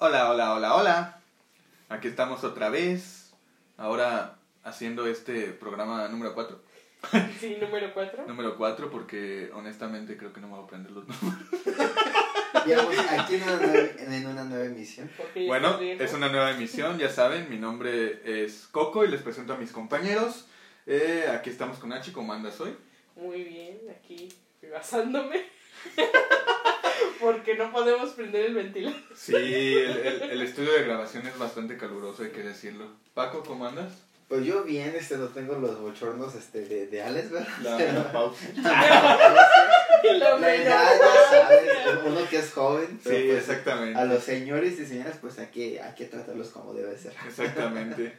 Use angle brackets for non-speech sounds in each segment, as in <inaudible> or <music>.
Hola, hola, hola, hola. Aquí estamos otra vez. Ahora haciendo este programa número 4. Sí, número 4. Número 4 porque honestamente creo que no me voy a aprender los números. <laughs> Digamos, aquí en una, nueva, en una nueva emisión. Bueno, es una nueva emisión, ya saben, mi nombre es Coco y les presento a mis compañeros. Eh, aquí estamos con Hachi, ¿cómo andas hoy? Muy bien, aquí basándome. <laughs> Porque no podemos prender el ventilador. Sí, el, el, estudio de grabación es bastante caluroso, hay que decirlo. Paco, ¿cómo andas? Pues yo bien, este, no tengo los bochornos este, de, de Alex, ¿verdad? La, <laughs> la pausa. la, la edad, ya sabes, uno que es joven. Sí, pues, exactamente. A los señores y señoras, pues hay que, hay que tratarlos como debe ser. Exactamente.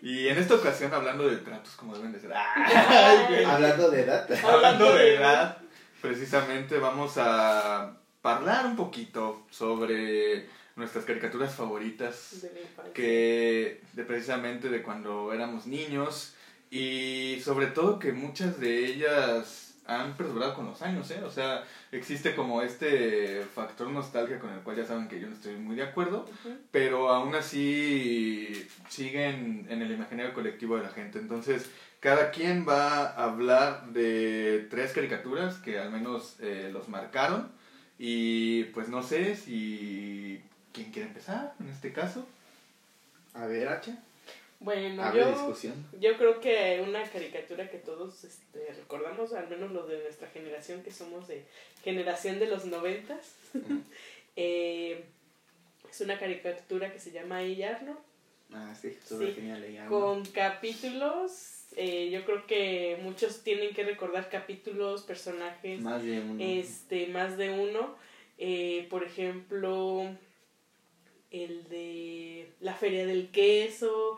Y en esta ocasión, hablando de tratos como deben de ser. <laughs> hablando de edad. Hablando de edad, precisamente vamos a hablar un poquito sobre nuestras caricaturas favoritas de que de precisamente de cuando éramos niños y sobre todo que muchas de ellas han perdurado con los años, ¿eh? O sea, existe como este factor nostalgia con el cual ya saben que yo no estoy muy de acuerdo, pero aún así siguen en el imaginario colectivo de la gente. Entonces, cada quien va a hablar de tres caricaturas que al menos eh, los marcaron y pues no sé si ¿Quién quiere empezar en este caso? A ver, H. Bueno, yo, yo creo que una caricatura que todos este, recordamos, al menos los de nuestra generación, que somos de generación de los noventas, <laughs> eh, es una caricatura que se llama I. Ah, sí, sí genial. Con capítulos, eh, yo creo que muchos tienen que recordar capítulos, personajes. Más de uno. Este, más de uno. Eh, por ejemplo, el de la feria del queso,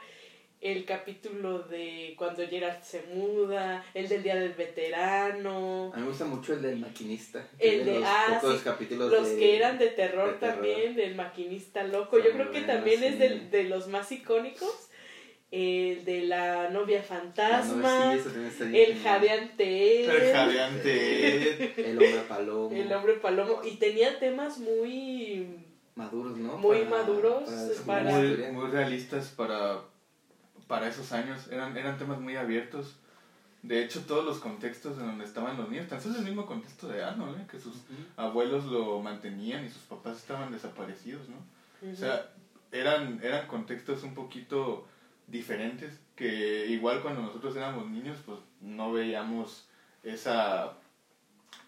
el capítulo de cuando Gerard se muda, el del día del veterano. A mí me gusta mucho el del maquinista. El de, los, ah, capítulos los que eran de terror, también, del maquinista loco. Yo creo que también es de, de los más icónicos el de la novia fantasma, el jadeante el jadeante el hombre palomo, el hombre palomo y tenía temas muy maduros, ¿no? Muy maduros. Para, Muy, muy, realistas para, para esos años. Eran, eran temas muy abiertos. De hecho, todos los contextos en donde estaban los niños, tan solo el mismo contexto de Arnold, ¿eh? que sus abuelos lo mantenían y sus papás estaban desaparecidos, ¿no? O sea, eran, eran contextos un poquito diferentes, que igual cuando nosotros éramos niños, pues no veíamos esa,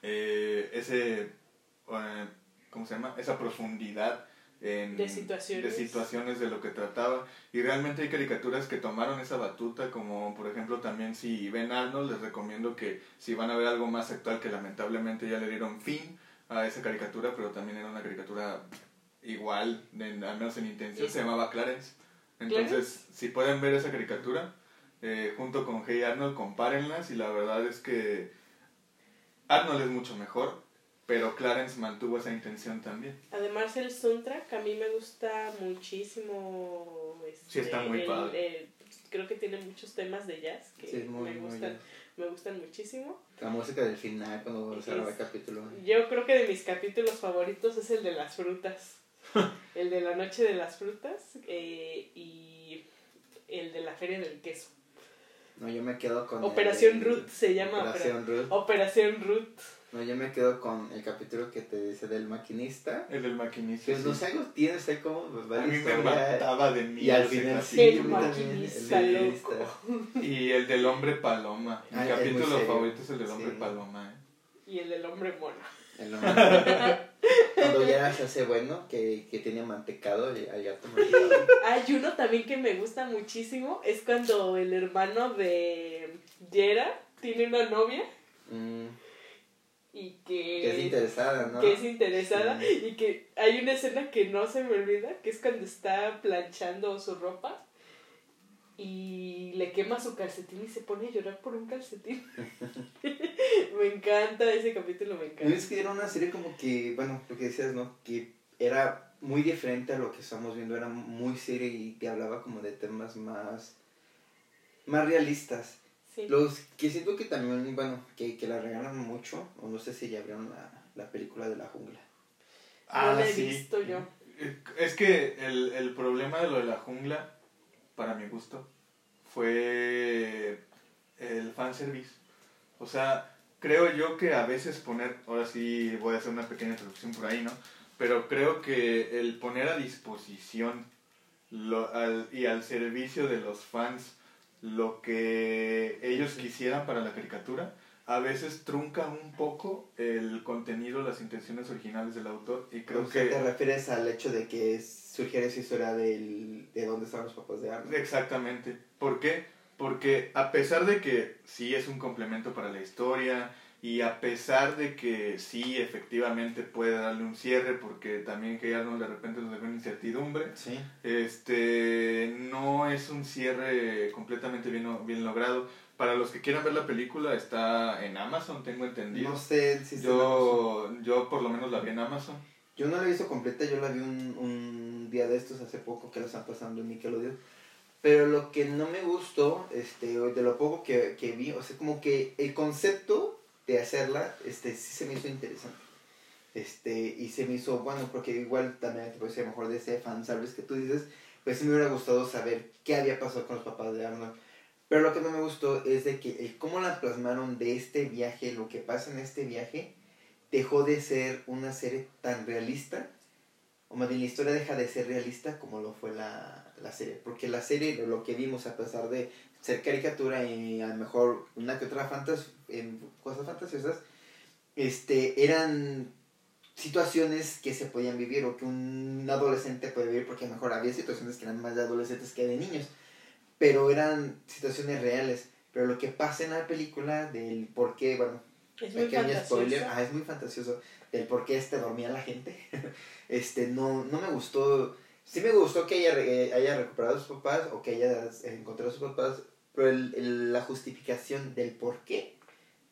eh, ese, eh, ¿cómo se llama? Esa profundidad en, de, situaciones. de situaciones de lo que trataba. Y realmente hay caricaturas que tomaron esa batuta, como por ejemplo también si ven Arnold, les recomiendo que si van a ver algo más actual, que lamentablemente ya le dieron fin a esa caricatura, pero también era una caricatura igual, al menos en intención, se llamaba Clarence. Entonces, si pueden ver esa caricatura, eh, junto con Hey Arnold, compárenlas y la verdad es que Arnold es mucho mejor, pero Clarence mantuvo esa intención también. Además el soundtrack a mí me gusta muchísimo. Este, sí, está muy padre. creo que tiene muchos temas de jazz que me, gustan, me gustan muchísimo. La música del final cuando se el capítulo. Yo creo que de mis capítulos favoritos es el de las frutas. <laughs> el de la noche de las frutas eh, y el de la feria del queso. No, yo me quedo con... Operación Ruth se llama. Operación Ruth. Operación Ruth. No, yo me quedo con el capítulo que te dice del maquinista. El del maquinista. Pues no sé, algo tiene, sé cómo pues, va A mí me mataba de mí. Y al final sí, el maquinista loco. Y el del hombre paloma. Mi ah, capítulo favorito es el del hombre paloma. ¿eh? Y el del hombre mono. <laughs> Cuando ya se hace bueno, que, que tiene mantecado, hay gato mantecado. Hay uno también que me gusta muchísimo, es cuando el hermano de Yera tiene una novia. Mm y que, que, es interesada, ¿no? Que es interesada y que hay una escena que no se me olvida, que es cuando está planchando su ropa y le quema su calcetín y se pone a llorar por un calcetín. <laughs> me encanta ese capítulo, me encanta. Es que era una serie como que, bueno, lo que decías, ¿no? Que era muy diferente a lo que estamos viendo, era muy seria y te hablaba como de temas más, más realistas. Los que siento que también, bueno, que, que la regalan mucho, o no sé si ya vieron la, la película de la jungla. Ah, no la he visto yo. Es que el, el problema de lo de la jungla, para mi gusto, fue el fanservice. O sea, creo yo que a veces poner, ahora sí voy a hacer una pequeña introducción por ahí, ¿no? Pero creo que el poner a disposición lo, al, y al servicio de los fans lo que ellos quisieran para la caricatura, a veces trunca un poco el contenido, las intenciones originales del autor y creo que... te refieres al hecho de que surgiera esa historia del, de dónde estaban los papás de Arnold. Exactamente. ¿Por qué? Porque a pesar de que sí es un complemento para la historia y a pesar de que sí efectivamente puede darle un cierre porque también que Arnold de repente nos dejó una incertidumbre, ¿Sí? este no es un cierre completamente bien, bien logrado. Para los que quieran ver la película está en Amazon, tengo entendido. No sé si yo, yo por lo menos la vi en Amazon. Yo no la he visto completa, yo la vi un, un día de estos hace poco que la están pasando en Nickelodeon. Pero lo que no me gustó, este, de lo poco que, que vi, o sea, como que el concepto de hacerla, este, sí se me hizo interesante. Este, y se me hizo, bueno, porque igual también te puede ser mejor de ese fanservice que tú dices, pues sí me hubiera gustado saber qué había pasado con los papás de Arnold. Pero lo que no me gustó es de que el cómo la plasmaron de este viaje, lo que pasa en este viaje, dejó de ser una serie tan realista, o más bien la historia deja de ser realista como lo fue la, la serie. Porque la serie, lo que vimos, a pesar de ser caricatura y a lo mejor una que otra fantas en cosas fantasiosas, este, eran situaciones que se podían vivir o que un adolescente puede vivir, porque a lo mejor había situaciones que eran más de adolescentes que de niños, pero eran situaciones reales. Pero lo que pasa en la película, del por qué, bueno, es muy spoiler, ah, es muy fantasioso, del por qué este dormía la gente, <laughs> este, no, no me gustó sí me gustó que haya, eh, haya recuperado a sus papás o que haya encontrado a sus papás, pero el, la justificación del por qué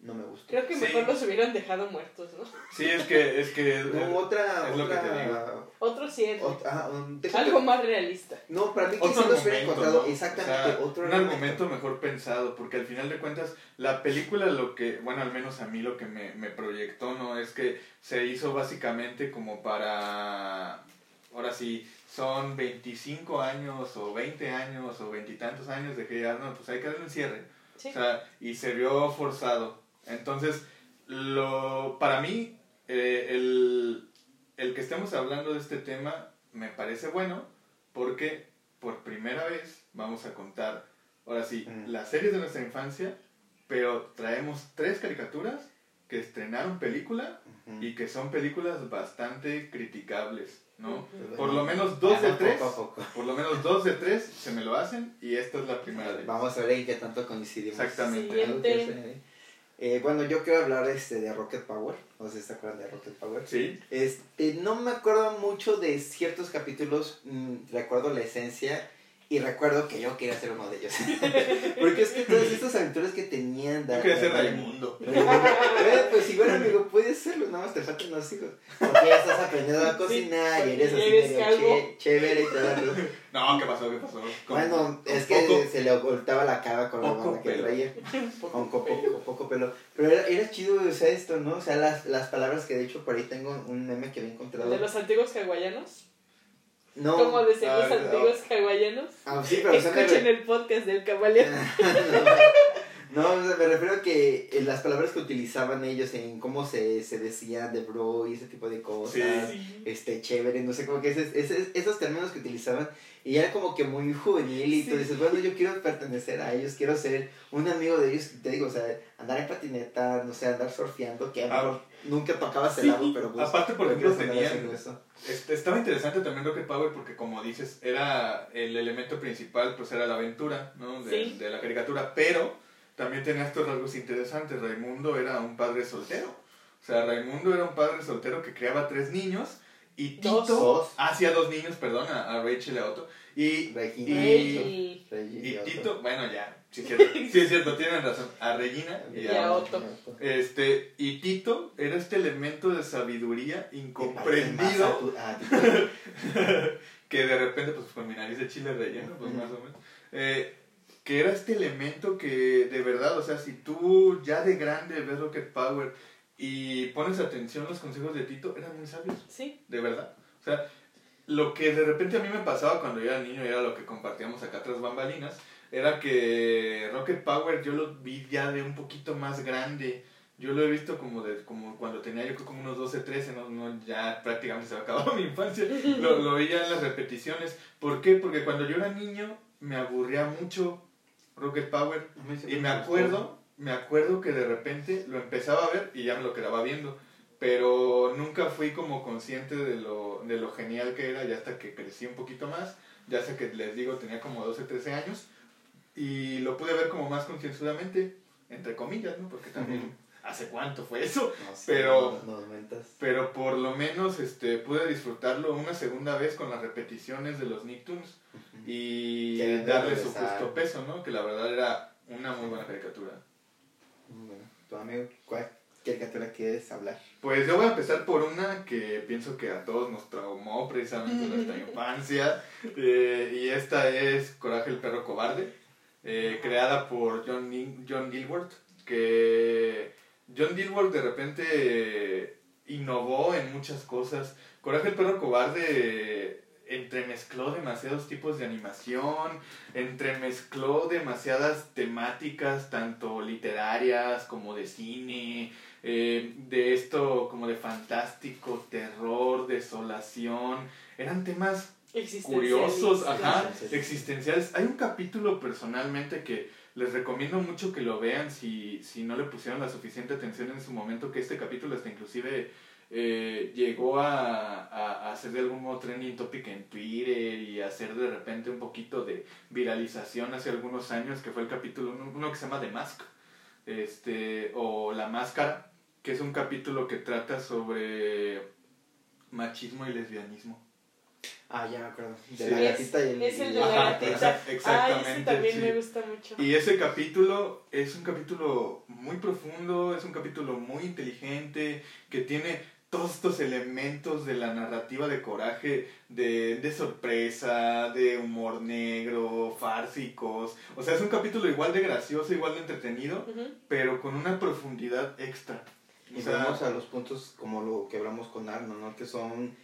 no me gustó. Creo que mejor los hubieran dejado muertos, ¿no? Sí, es que... Es que <laughs> no, otra... Es lo otra, que te digo. Otro cierre. ah, un, Algo más realista. No, para mí que otro sí los hubiera encontrado ¿no? exactamente o sea, otro Un argumento. argumento mejor pensado, porque al final de cuentas, la película lo que, bueno, al menos a mí lo que me, me proyectó, ¿no? Es que se hizo básicamente como para... Ahora sí, son 25 años o 20 años o veintitantos años de que ya no, pues hay que darle un cierre. Sí. O sea, y se vio forzado. Entonces, lo, para mí, eh, el, el que estemos hablando de este tema me parece bueno porque por primera vez vamos a contar, ahora sí, Mm. las series de nuestra infancia, pero traemos tres caricaturas que estrenaron película y que son películas bastante criticables, ¿no? Por lo menos dos de tres, poco a poco. por lo menos dos de tres se me lo hacen y esta es la primera de ellas. Vamos a ver en qué tanto coincidimos. Exactamente. Siguiente. Eh, bueno, yo quiero hablar este, de Rocket Power. No sé si se acuerdan de Rocket Power. Sí, Este, no me acuerdo mucho de ciertos capítulos, mm, recuerdo la esencia y recuerdo que yo quería ser uno de ellos. <laughs> Porque es que todas estas aventuras que tenían... yo quería ser <laughs> Raimundo. Pues igual, amigo, puedes serlo, nada más te faltan los hijos. Porque ya estás aprendiendo a cocinar y eres así medio chévere y todo. No, ¿qué pasó? ¿Qué pasó? Con- Bueno, con es que poco- se le ocultaba la cara con la banda que traía. <laughs> Con poco, poco, poco pelo. Pero era, era chido, o sea, esto, ¿no? O sea, las, las palabras que de hecho por ahí tengo un meme que había encontrado. De los antiguos hawaianos. No. Como decían los ah, antiguos hawaianos. Ah, sí, pero Escuchen el podcast del camaleón. <laughs> No, o sea, me refiero a que en las palabras que utilizaban ellos en cómo se, se decía de bro y ese tipo de cosas. Sí. Este, chévere, no sé, como que ese- ese- esos términos que utilizaban y era como que muy juvenil y tú Sí. dices, bueno, yo quiero pertenecer a ellos, quiero ser un amigo de ellos, te digo, o sea, andar en patineta, no sé, andar surfeando, que a lo Ah. mejor nunca tocabas el Sí, lado, pero pues... aparte, por ejemplo, tenían- eso. Este, estaba interesante también Rocket Power porque como dices, era el elemento principal, pues era la aventura, ¿no? De, Sí. de la caricatura, pero también tenía estos rasgos interesantes. Raimundo era un padre soltero. O sea, Raimundo era un padre soltero que criaba tres niños y Tito... Dos. Hacía dos niños, perdón, a, a Rachel y a Otto. Y, Regina, Y- y otro. Tito, bueno, ya, sí es cierto, <laughs> sí es cierto, tienen razón. A Regina y Y a a Otto. Otto. Este, y Tito era este elemento de sabiduría incomprendido pareces más a tu- a Tito. <laughs> que de repente, pues con mi nariz de chile relleno, pues más o menos, eh, que era este elemento que de verdad, o sea, si tú ya de grande ves Rocket Power y pones atención a los consejos de Tito, eran muy sabios, Sí. de verdad. O sea, lo que de repente a mí me pasaba cuando yo era niño, y era lo que compartíamos acá tras bambalinas, era que Rocket Power yo lo vi ya de un poquito más grande. Yo lo he visto como de como cuando tenía yo creo como unos 12, 13, no, no ya prácticamente se había acabado <laughs> mi infancia. Lo, lo veía en las repeticiones. ¿Por qué? Porque cuando yo era niño me aburría mucho Rocket Power. Y me acuerdo, me acuerdo que de repente lo empezaba a ver y ya me lo quedaba viendo. Pero nunca fui como consciente de lo, de lo genial que era, ya hasta que crecí un poquito más. Ya sé que les digo, tenía como 12, 13 años. Y lo pude ver como más concienzudamente, entre comillas, ¿no? Porque también hace cuánto fue eso, pero, pero por lo menos este, pude disfrutarlo una segunda vez con las repeticiones de los Nicktoons y darle su justo peso, ¿no? Que la verdad era una muy buena caricatura. Bueno, tu amigo, ¿cuál caricatura quieres hablar? Pues yo voy a empezar por una que pienso que a todos nos traumó precisamente en nuestra <laughs> infancia, eh, y esta es Coraje el perro cobarde, eh, creada por John, John Gilbert, que John Dilworth de repente innovó en muchas cosas. Coraje el perro cobarde entremezcló demasiados tipos de animación, entremezcló demasiadas temáticas, tanto literarias como de cine, eh, de esto como de fantástico, terror, desolación. Eran temas curiosos, ajá, existenciales. Hay un capítulo personalmente que les recomiendo mucho que lo vean si, si no le pusieron la suficiente atención en su momento, que este capítulo hasta inclusive eh, llegó a, a, hacer de algún modo trending topic en Twitter y hacer de repente un poquito de viralización hace algunos años, que fue el capítulo uno, que se llama The Mask, este, o La Máscara, que es un capítulo que trata sobre machismo y lesbianismo. Ah, ya me acuerdo. De la gatita y el... Es el de la gatita. Exactamente. ese también me gusta mucho. Y ese capítulo es un capítulo muy profundo, es un capítulo muy inteligente, que tiene todos estos elementos de la narrativa de coraje, de, de sorpresa, de humor negro, fársicos. O sea, es un capítulo igual de gracioso, igual de entretenido, pero con una profundidad extra. Y vamos a los puntos como lo que hablamos con Arno, ¿no? Que son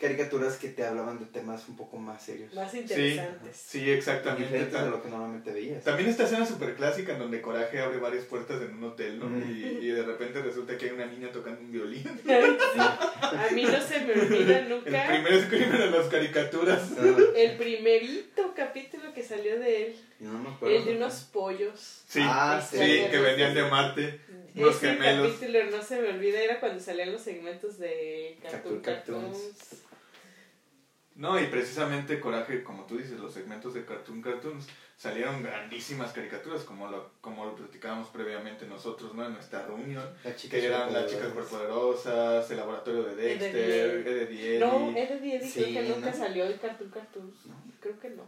caricaturas que te hablaban de temas un poco más serios. Más interesantes. Sí, sí exactamente. Diferentes de lo que normalmente veías. También esta escena súper clásica en donde Coraje abre varias puertas en un hotel, ¿no? y, y, de repente resulta que hay una niña tocando un violín. <laughs> A mí no se me olvida nunca. El primer screamer de las caricaturas. El primerito capítulo que salió de él. No me acuerdo. El de unos pollos. Sí, ah, sí, que venían de Marte. Los Ese gemelos. capítulo no se me olvida, era cuando salían los segmentos de Cartoon Cartoons. No, y precisamente Coraje, como tú dices, los segmentos de Cartoon Cartoons salieron grandísimas caricaturas, como lo, como lo platicábamos previamente nosotros, ¿no? En nuestra reunión, que eran las chicas superpoderosas, el laboratorio de Dexter, Eddie Eddie. No, Eddie Eddie creo que nunca salió en Cartoon Cartoons, creo que no.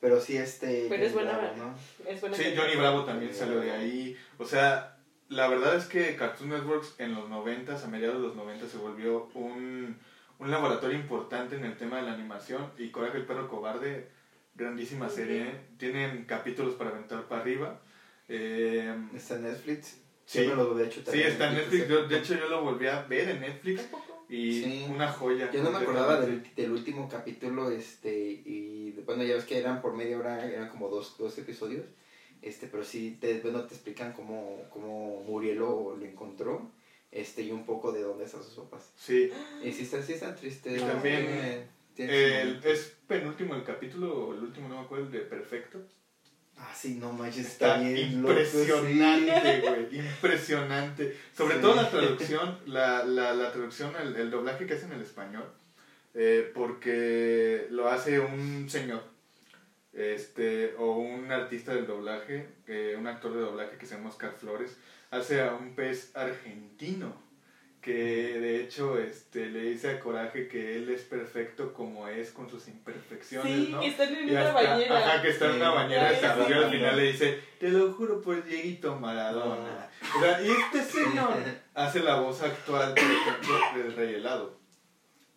Pero sí este... Pero es buena, ¿no? es buena Sí, Johnny Bravo también salió de ahí, o sea, la verdad es que Cartoon Networks en los noventas, a mediados de los noventas, se volvió un un laboratorio importante en el tema de la animación y Coraje el perro cobarde, grandísima serie, tienen capítulos para aventar para arriba. Eh, ¿Está en Netflix? Sí, lo, hecho, sí está en Netflix. de hecho, yo lo volví a ver en Netflix y una joya. Yo no me acordaba del, del, último capítulo este y bueno, ya ves que eran por media hora, eran como dos, dos episodios. Este, pero sí, te, bueno, te explican cómo, cómo Murielo lo encontró este y un poco de dónde están sus sopas. Sí. Y sí está, sí está triste. Y también el, es penúltimo el capítulo, el último no me acuerdo, el de Perfecto. Ah, sí, no manches, está, bien impresionante, güey, impresionante. Sobre todo la traducción, la, la, la traducción, el, el, doblaje que hacen en el español, eh, porque lo hace un señor, este, o un artista del doblaje, eh, un actor de doblaje que se llama Oscar Flores, hace a un pez argentino que de hecho este le dice a Coraje que él es perfecto como es con sus imperfecciones, sí, que está en una bañera. Ajá, que está en una bañera y al final le dice, te lo juro por Dieguito Maradona. O sea, y este señor hace la voz actual, por ejemplo, del Rey Helado.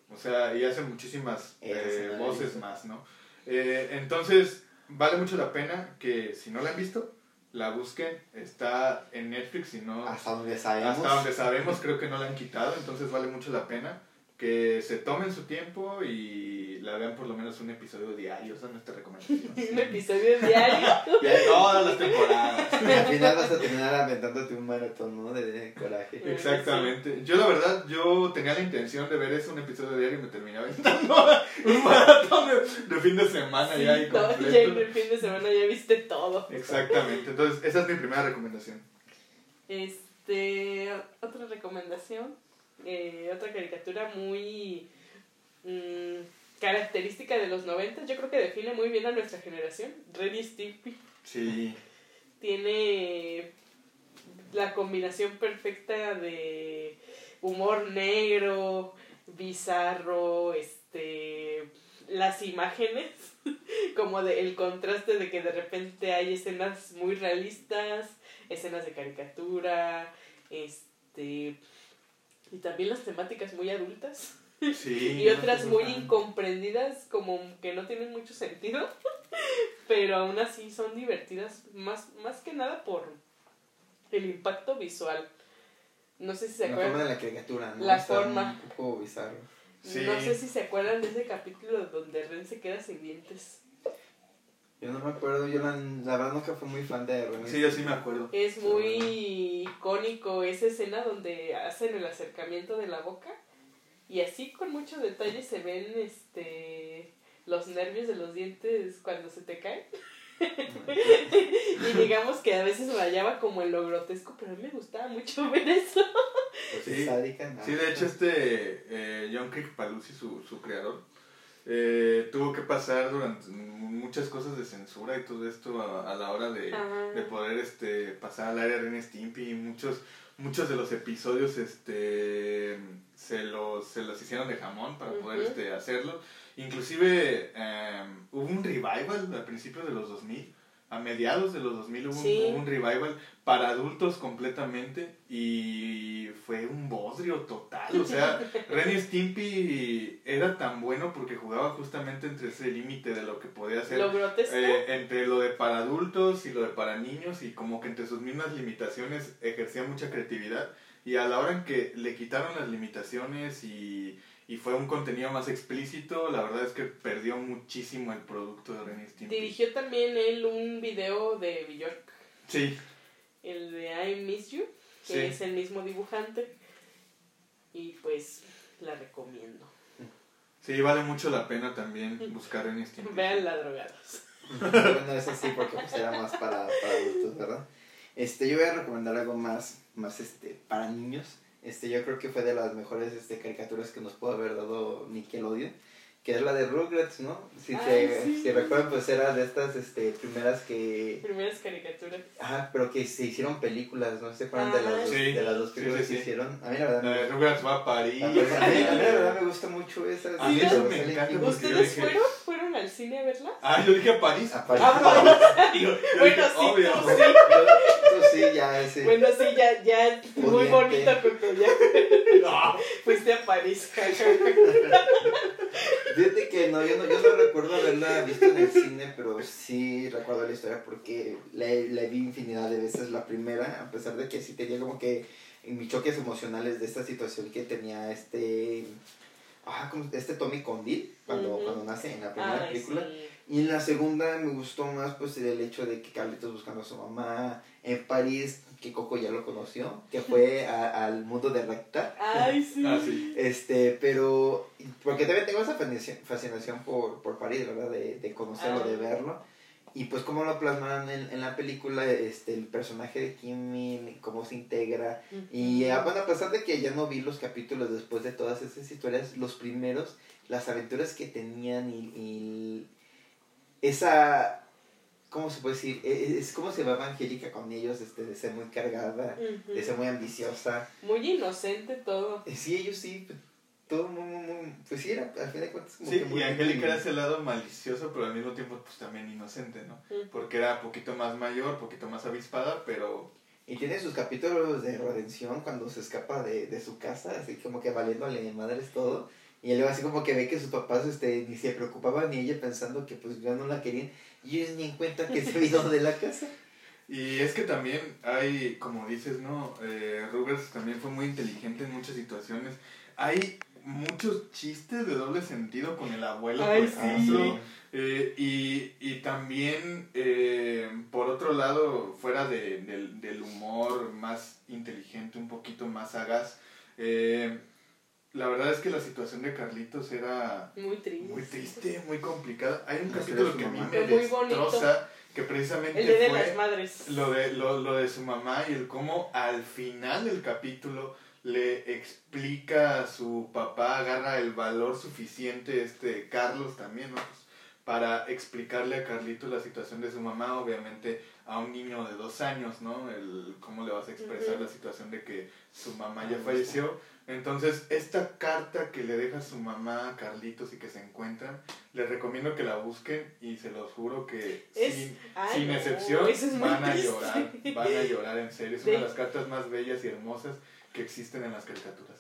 O sea, y hace muchísimas eh, voces más, ¿no? Eh, entonces, vale mucho la pena que si no la han visto, la busquen, está en Netflix y no... Hasta donde sabemos. Hasta donde sabemos, creo que no la han quitado, entonces vale mucho la pena que se tomen su tiempo y la vean por lo menos un episodio diario. Esa es nuestra recomendación. <laughs> un episodio diario. <laughs> ya todas las temporadas. <laughs> al final vas a terminar aventándote un maratón, ¿no? De, coraje. Exactamente. Yo, la verdad, yo tenía la intención de ver ese un episodio diario y me terminé aventando un maratón de, fin de semana ya y completo. Ya en el fin de semana ya viste todo. Exactamente. Entonces, esa es mi primera recomendación. Este, otra recomendación eh, otra caricatura muy mm, característica de los 90, yo creo que define muy bien a nuestra generación, Ren Stimpy. Sí. Tiene la combinación perfecta de humor negro, bizarro, este las imágenes, <laughs> como de el contraste de que de repente hay escenas muy realistas, escenas de caricatura, este y también las temáticas muy adultas. <laughs> y otras muy incomprendidas, como que no tienen mucho sentido, <laughs> pero aún así son divertidas, más, más que nada por el impacto visual. No sé si se acuerdan. La forma de la caricatura, ¿no? La forma. Un poco bizarro. No sé si se acuerdan de ese capítulo donde Ren se queda sin dientes. Yo no me acuerdo, yo la, la verdad nunca fui muy fan de Ren. Sí, yo sí me acuerdo. Es muy icónico esa escena donde hacen el acercamiento de la boca y así con mucho detalle se ven este los nervios de los dientes cuando se te caen. <laughs> y digamos que a veces rayaba como en lo grotesco, pero a mí me gustaba mucho <laughs> ver eso. Pues sí, sí, de hecho este eh, John Crick Paluzzi, su, su creador, eh, tuvo que pasar durante muchas cosas de censura y todo esto a, la hora de, de, poder este pasar al área de Stimpy y muchos muchos de los episodios este se los se los hicieron de jamón para poder este hacerlo. Inclusive em, hubo un revival al principio de los 2000 a mediados de los 2000 hubo, un, revival para adultos completamente y fue un bodrio total. O sea, <laughs> Ren Stimpy era tan bueno porque jugaba justamente entre ese límite de lo que podía hacer. Eh, entre lo de para adultos y lo de para niños y como que entre sus mismas limitaciones ejercía mucha creatividad. Y a la hora en que le quitaron las limitaciones y y fue un contenido más explícito, la verdad es que perdió muchísimo el producto de Ren Stimpy. Dirigió también él un video de Bjork. Sí. El de I Miss You, que es el mismo dibujante. Y pues la recomiendo. Sí, vale mucho la pena también <laughs> buscar Ren Stimpy. Vean la drogados. bueno, es así porque pues era más para, para adultos, ¿verdad? Este, yo voy a recomendar algo más, más este, para niños este, yo creo que fue de las mejores este, caricaturas que nos pudo haber dado Nickelodeon que es la de Rugrats, ¿no? Si, te, si recuerdan, pues era de estas este, primeras que... Primeras caricaturas. Ajá, pero que se hicieron películas, ¿no? ¿Se acuerdan de, las dos, de las dos películas que hicieron? A mí la verdad... La de Rugrats va a París. A mí, la verdad me <laughs> gusta mucho esa. A mí eso me encanta. ¿Ustedes fueron? ¿Fueron al cine a verla? Ah, yo dije a París. A París. Ah, yo, <laughs> bueno, sí, obvio. Tú sí. Tú sí, ya ese... Bueno, sí, ya, ya, muy bonito cuando ya... <laughs> No. Fuiste a París. <laughs> Fíjate que no yo, no, yo no recuerdo haberla visto en el cine, pero sí recuerdo la historia porque la, la vi infinidad de veces la primera, a pesar de que sí tenía como que mis choques emocionales de esta situación que tenía este ah, este Tommy Condil cuando, cuando nace en la primera película. Y en la segunda me gustó más pues el hecho de que Carlitos buscando a su mamá en París, que Coco ya lo conoció, que fue <laughs> al mundo de Recta. Ay, <laughs> sí. Ah, sí. Este, pero, porque también tengo esa fascinación por, por París, ¿verdad? De, de conocerlo, de ah. verlo. Y pues cómo lo plasmaron en, en, la película, este, el personaje de Kimmy, cómo se integra. Y ah, bueno, a pesar de que ya no vi los capítulos después de todas esas historias, los primeros, las aventuras que tenían y esa, ¿cómo se puede decir? E, e, es, como se va Angélica con ellos, este, de ser muy cargada, de ser muy ambiciosa. Muy inocente todo. Eh, sí, ellos sí, todo muy, muy, pues sí, era, al fin de cuentas como sí, y Angélica era ese lado malicioso, pero al mismo tiempo pues también inocente, ¿no? Porque era un poquito más mayor, poquito más avispada, pero... Y tiene sus capítulos de redención cuando se escapa de, de su casa, así como que valiéndole madres todo. Y luego así como que ve que sus papás este, ni se preocupaban ni ella pensando que pues ya no la querían. Y ellos ni en cuenta que se vino de la casa. <laughs> Y es que también hay, como dices, ¿no? Eh, también fue muy inteligente en muchas situaciones. Hay muchos chistes de doble sentido con el abuelo, por ejemplo. Eh, y, y, también, eh, por otro lado, fuera de, del humor más inteligente, un poquito más sagaz, eh, la verdad es que la situación de Carlitos era muy triste, muy, triste, muy complicada. Hay un capítulo que a mí me destroza, que precisamente fue Lo, de, lo, lo de su mamá y el cómo al final del capítulo le explica a su papá, agarra el valor suficiente, este Carlos también, ¿no? Pues, para explicarle a Carlitos la situación de su mamá, obviamente a un niño de dos años, ¿no? El cómo le vas a expresar la situación de que su mamá ya falleció. Entonces, esta carta que le deja su mamá a Carlitos y que se encuentran, les recomiendo que la busquen y se los juro que sin, sin excepción van a llorar, van a llorar en serio. Es una de las cartas más bellas y hermosas que existen en las caricaturas.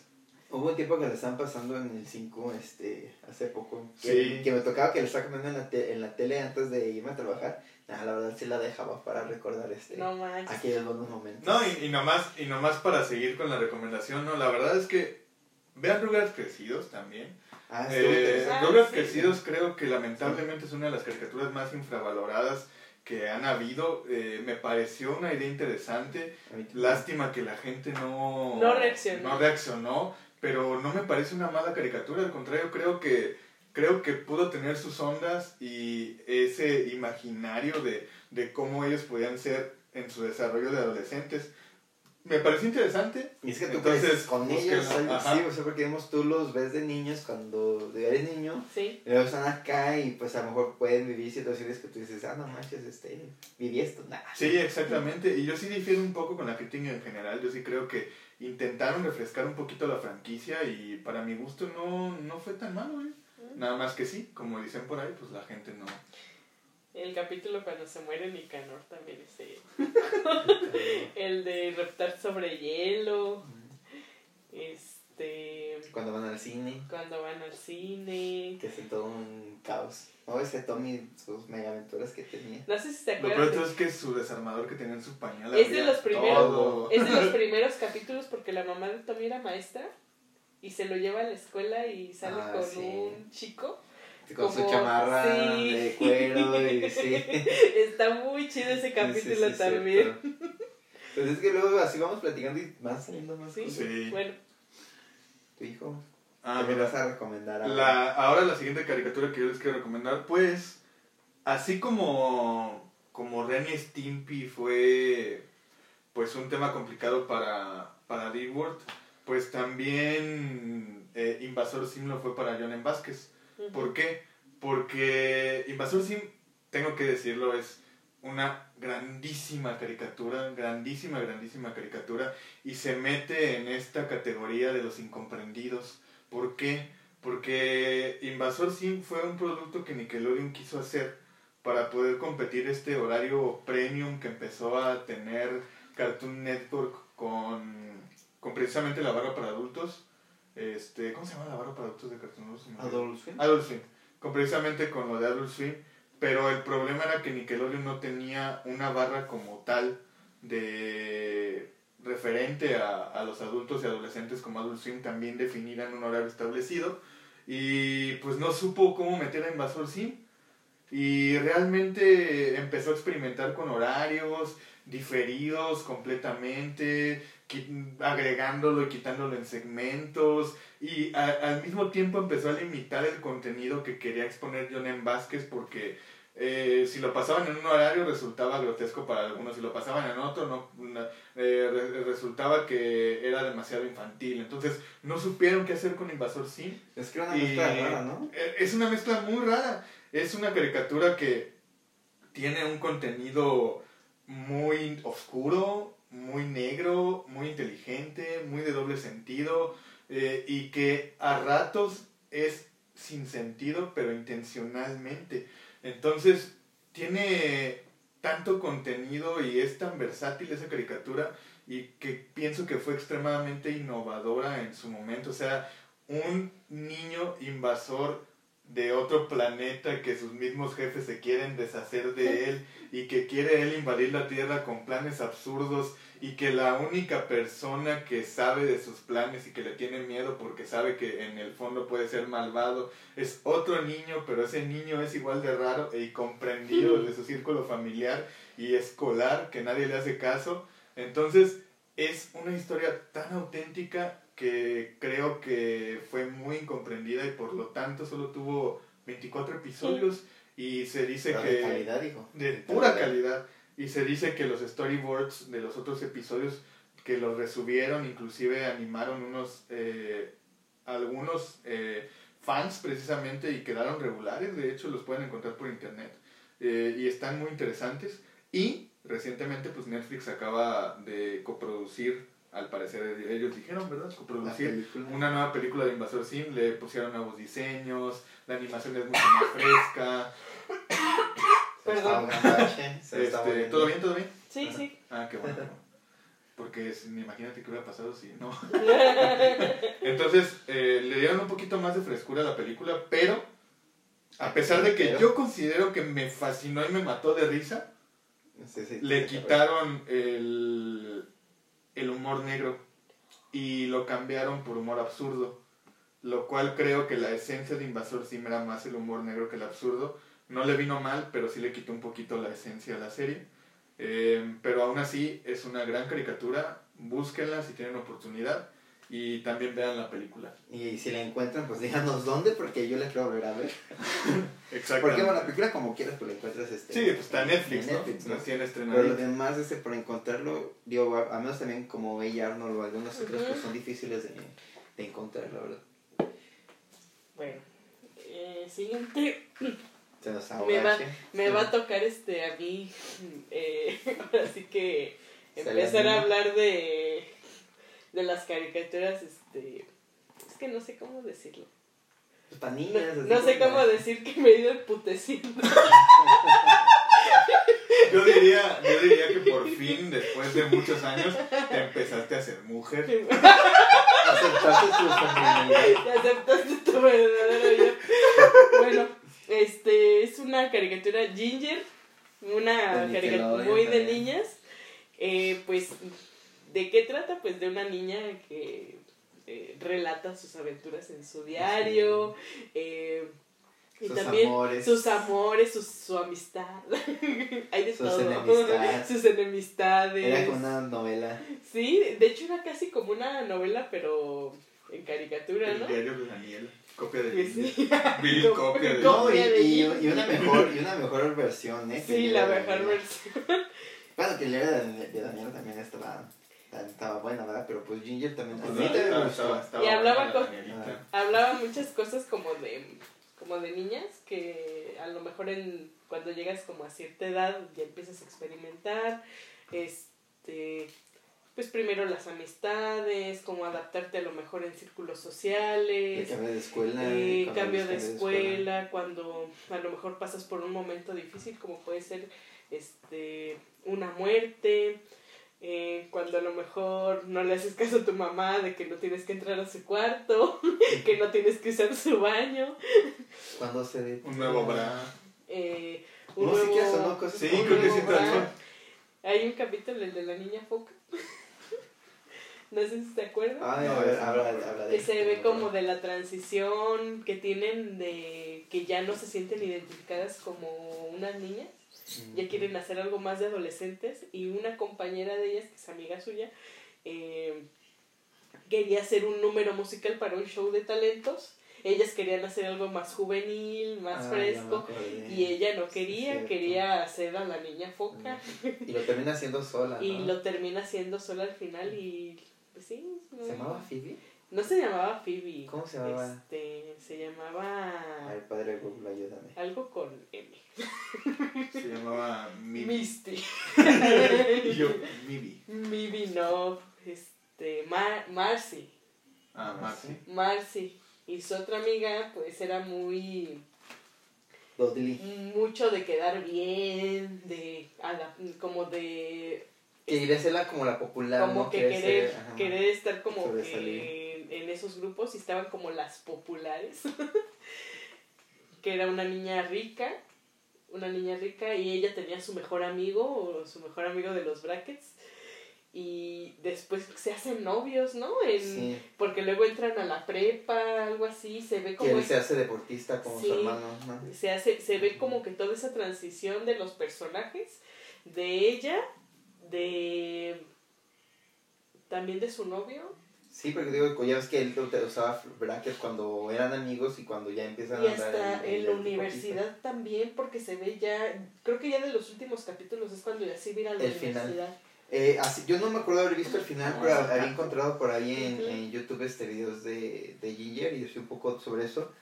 Hubo un tiempo que le estaban pasando en el 5 este, hace poco. Que, que me tocaba que le estaba comiendo en la, en la tele antes de irme a trabajar. la verdad sí la dejaba para recordar este, no aquellos buenos momentos. No, y, y, nomás, y nomás para seguir con la recomendación, no, la verdad es que vean Rugrats Crecidos también. Ah, eh, Rugrats ah, Crecidos creo que lamentablemente es una de las caricaturas más infravaloradas que han habido. Eh, me pareció una idea interesante. Lástima que la gente no, no reaccionó. no reaccionó, pero no me parece una mala caricatura. Al contrario, creo que, creo que pudo tener sus ondas y ese imaginario de, de cómo ellos podían ser en su desarrollo de adolescentes me parece interesante. Y es que tú Entonces, con ellos, sí, o sea, porque vemos, tú los ves de niños cuando eres niño, sí. y luego están acá y pues a lo mejor pueden vivir situaciones que tú dices, ah, no manches, este, viví esto, nada. Sí, exactamente, y yo sí difiero un poco con la crítica en general, yo sí creo que intentaron refrescar un poquito la franquicia y para mi gusto no, no fue tan malo, ¿eh? Nada más que sí, como dicen por ahí, pues la gente no el capítulo cuando se muere Nicanor también es el de reptar sobre hielo. Este. Cuando van al cine. Cuando van al cine. Que es todo un caos. O ese Tommy, sus mega aventuras que tenía. No sé si te acuerdas. Lo peor es que su desarmador que tenía en su pañal. Es de los primeros. Es de los <laughs> primeros capítulos porque la mamá de Tommy era maestra y se lo lleva a la escuela y sale ah, con un chico con su chamarra de cuero y sí. <laughs> Está muy chido ese capítulo también. Pues es que luego así vamos platicando y van saliendo más cosas. Sí. Bueno. Tu hijo. Ah, ¿Qué me vas a recomendar? La, ahora la siguiente caricatura que yo les quiero recomendar, pues, así como, como Ren y Stimpy fue, pues, un tema complicado para, para pues también eh, Invasor Sim lo fue para John Vázquez. ¿Por qué? Porque Invasor Sim, tengo que decirlo, es una grandísima caricatura, grandísima, grandísima caricatura, y se mete en esta categoría de los incomprendidos. ¿Por qué? Porque Invasor Sim fue un producto que Nickelodeon quiso hacer para poder competir este horario premium que empezó a tener Cartoon Network con, con precisamente la barra para adultos este, ¿Cómo se llama la barra para adultos de Cartoon Network? Adult Swim. Adult Swim. Con, precisamente con lo de Adult Swim. Pero el problema era que Nickelodeon no tenía una barra como tal de referente a, a los adultos y adolescentes como Adult Swim también definida en un horario establecido. Y pues no supo cómo meter a Invasor Sim. Y realmente empezó a experimentar con horarios diferidos completamente, agregándolo y quitándolo en segmentos y al mismo tiempo empezó a limitar el contenido que quería exponer John. Vázquez porque eh, si lo pasaban en un horario resultaba grotesco para algunos, si lo pasaban en otro no eh, resultaba que era demasiado infantil, entonces no supieron qué hacer con Invasor Sim. Es que una mezcla rara, ¿no? Eh, es una mezcla muy rara, es una caricatura que tiene un contenido muy oscuro, muy negro, muy inteligente, muy de doble sentido eh, y que a ratos es sin sentido pero intencionalmente. Entonces tiene tanto contenido y es tan versátil esa caricatura y que pienso que fue extremadamente innovadora en su momento. O sea, un niño invasor de otro planeta que sus mismos jefes se quieren deshacer de él y que quiere él invadir la Tierra con planes absurdos y que la única persona que sabe de sus planes y que le tiene miedo porque sabe que en el fondo puede ser malvado es otro niño, pero ese niño es igual de raro e incomprendido de su círculo familiar y escolar que nadie le hace caso. Entonces es una historia tan auténtica que creo que fue muy incomprendida y por lo tanto solo tuvo 24 episodios y se dice que... De calidad, hijo. De pura calidad. Y se dice que los storyboards de los otros episodios que los resubieron, inclusive animaron unos, eh, algunos eh, fans precisamente y quedaron regulares, de hecho los pueden encontrar por internet eh, y están muy interesantes. Y recientemente pues Netflix acaba de coproducir, al parecer ellos dijeron, ¿verdad? Coproducir una nueva película de Invasor Sim, le pusieron nuevos diseños, la animación es mucho más fresca. Perdón. Este, ¿Todo bien? ¿Todo bien? Sí, sí. Ah, qué bueno. Porque imagínate qué hubiera pasado si no. <laughs> Entonces, eh, le dieron un poquito más de frescura a la película, pero a pesar de que yo considero que me fascinó y me mató de risa, le quitaron el, el humor negro y lo cambiaron por humor absurdo. Lo cual creo que la esencia de Invasor Sim era más el humor negro que el absurdo no le vino mal, pero sí le quitó un poquito la esencia a la serie. Eh, pero aún así es una gran caricatura. Búsquenla si tienen oportunidad. Y también vean la película. Y si la encuentran, pues díganos dónde, porque yo la quiero volver a ver. Exacto. Porque bueno, la película como quieras, pues la encuentras. Este, sí, pues está en Netflix, ¿no? Netflix, ¿no? Pero lo demás, este, por encontrarlo, digo, a, menos también como ella Arnold o algunos otros, pues son difíciles de, de encontrar, la verdad. Bueno, eh, siguiente me va, me va a <laughs> tocar este a mí eh, <laughs> ahora sí que empezar a hablar de de las caricaturas este es que no sé cómo decirlo. No, sé cómo decir que me he ido emputeciendo. Yo diría yo diría que por fin después de muchos años te empezaste a ser mujer. Aceptaste tu feminidad. <laughs> Aceptaste tu verdadero yo. Bueno este, es una caricatura Ginger, una caricatura muy de niñas. Eh, pues, ¿de qué trata? Pues de una niña que eh, relata sus aventuras en su diario. Eh, y sus también amores. sus amores, su, amistad. <laughs> Hay de sus todo. Sus enemistades. Era como una novela. Sí, de hecho era casi como una novela, pero en caricatura, ¿no? El diario de Daniel. Copia de sí. <laughs> Bill copia de no, y, y, y, una mejor, y una mejor versión, ¿eh? Sí, la mejor versión. Bueno, que el diario de, Daniel también estaba, estaba buena, ¿verdad? Pero pues Ginger también. Pues estaba, estaba, estaba, y hablaba, con, hablaba muchas cosas como de como de niñas que a lo mejor en cuando llegas como a cierta edad ya empiezas a experimentar este pues primero las amistades, cómo adaptarte a lo mejor en círculos sociales. cambio de escuela. Eh, cambio de escuela, cuando a lo mejor pasas por un momento difícil como puede ser este una muerte. Eh, cuando a lo mejor no le haces caso a tu mamá de que no tienes que entrar a su cuarto, <laughs> que no tienes que usar su baño. Cuando se... Un nuevo bra. Eh, un nuevo... cosas sí, creo que sí Hay un capítulo, el de la niña foca. <laughs> No sé si te acuerdas. Ah, a ver, habla, de Que se ve como de la transición que tienen de que ya no se sienten identificadas como unas niñas, ya quieren hacer algo más de adolescentes y una compañera de ellas, que es amiga suya, eh, quería hacer un número musical para un show de talentos. Ellas querían hacer algo más juvenil, más ah, fresco, y ella no quería, quería hacer a la niña foca. Y lo termina haciendo sola. <laughs> Y lo termina haciendo sola al final y pues sí. ¿Se llamaba Phoebe? No se llamaba Phoebe. ¿Cómo se llamaba? Este, se llamaba... Ay, padre Google, ayúdame. Algo con M. Se llamaba Misty. <laughs> y yo, Mibi. Mibi, no. Este, Mar Marcy. Ah, Marcy. Marcy. Y su otra amiga, pues era muy... Dudley. Mucho de quedar bien, de... Como de Quería serla como la popular. Como que querer, querer estar como que en esos grupos y estaban como las populares. <laughs> que era una niña rica, una niña rica y ella tenía su mejor amigo, o su mejor amigo de los brackets, y después se hacen novios, ¿no? En, Porque luego entran a la prepa, algo así, se ve como... Que él se hace deportista como su hermano. Se, hace, se ve como que toda esa transición de los personajes, de ella, de... también de su novio. Sí, porque digo, ya ves que él usaba brackets cuando eran amigos y cuando ya empiezan y a andar hasta en, la universidad también, porque se ve ya, creo que ya de los últimos capítulos es cuando ya sí mira la universidad. Eh, así, yo no me acuerdo haber visto el final, pero había encontrado por ahí en, en, YouTube este videos de, de Ginger y yo sé un poco sobre eso.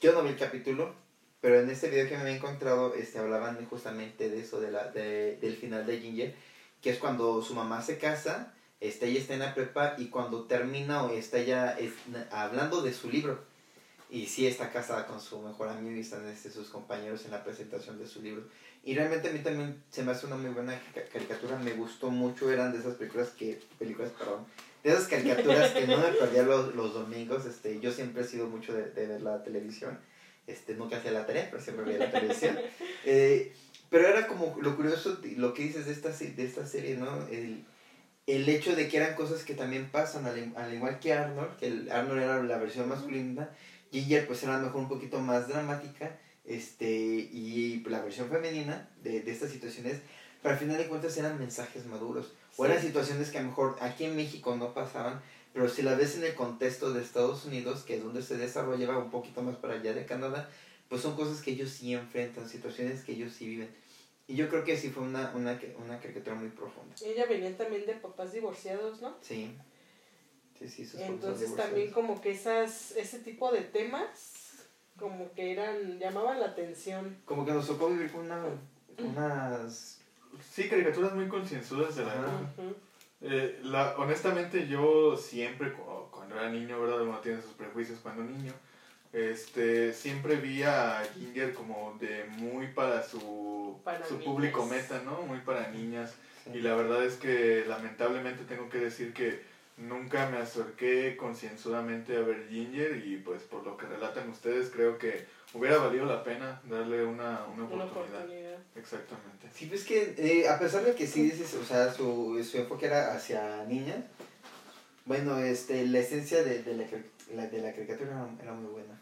Yo no vi el capítulo, pero en este video que me había encontrado este, hablaban justamente de eso, de la, de, del final de Ginger, que es cuando su mamá se casa, este, ella está en la prepa y cuando termina o está ya hablando de su libro. Y sí está casada con su mejor amigo y están este, sus compañeros en la presentación de su libro. Y realmente a mí también se me hace una muy buena caricatura, me gustó mucho, eran de esas películas que, películas, perdón, de esas caricaturas que no me perdía los, los domingos, este, yo siempre he sido mucho de, de, ver la televisión, este, nunca hacía la tarea, pero siempre veía la televisión. <laughs> Eh, pero era como lo curioso, lo que dices de esta, de esta serie, ¿no? El, el hecho de que eran cosas que también pasan, al, al igual que Arnold, que el Arnold era la versión masculina, Ginger pues era a lo mejor un poquito más dramática, este, y la versión femenina de, de estas situaciones, pero al final de cuentas eran mensajes maduros. O eran situaciones que a lo mejor aquí en México no pasaban, pero si la ves en el contexto de Estados Unidos, que es donde se desarrollaba un poquito más para allá de Canadá, pues son cosas que ellos sí enfrentan, situaciones que ellos sí viven. Y yo creo que sí fue una, una, una caricatura muy profunda. Ella venía también de papás divorciados, ¿no? Sí. Sí, sí, Entonces también como que esas, ese tipo de temas como que eran, llamaban la atención. Como que nos tocó vivir con una, unas... Sí, caricaturas muy concienzudas de la eh, la, honestamente yo siempre, cuando era niño, ¿verdad? Uno tiene sus prejuicios cuando niño. Este, siempre vi a Ginger como de muy para su, su público meta, ¿no? Muy para niñas. Y la verdad es que lamentablemente tengo que decir que nunca me acerqué concienzudamente a ver Ginger y pues por lo que relatan ustedes creo que hubiera valido la pena darle una, una, oportunidad. Exactamente. Sí, pues que eh, a pesar de que sí dices, o sea, su, su enfoque era hacia niñas, bueno, este, la esencia de, de, la, de la caricatura era, muy buena.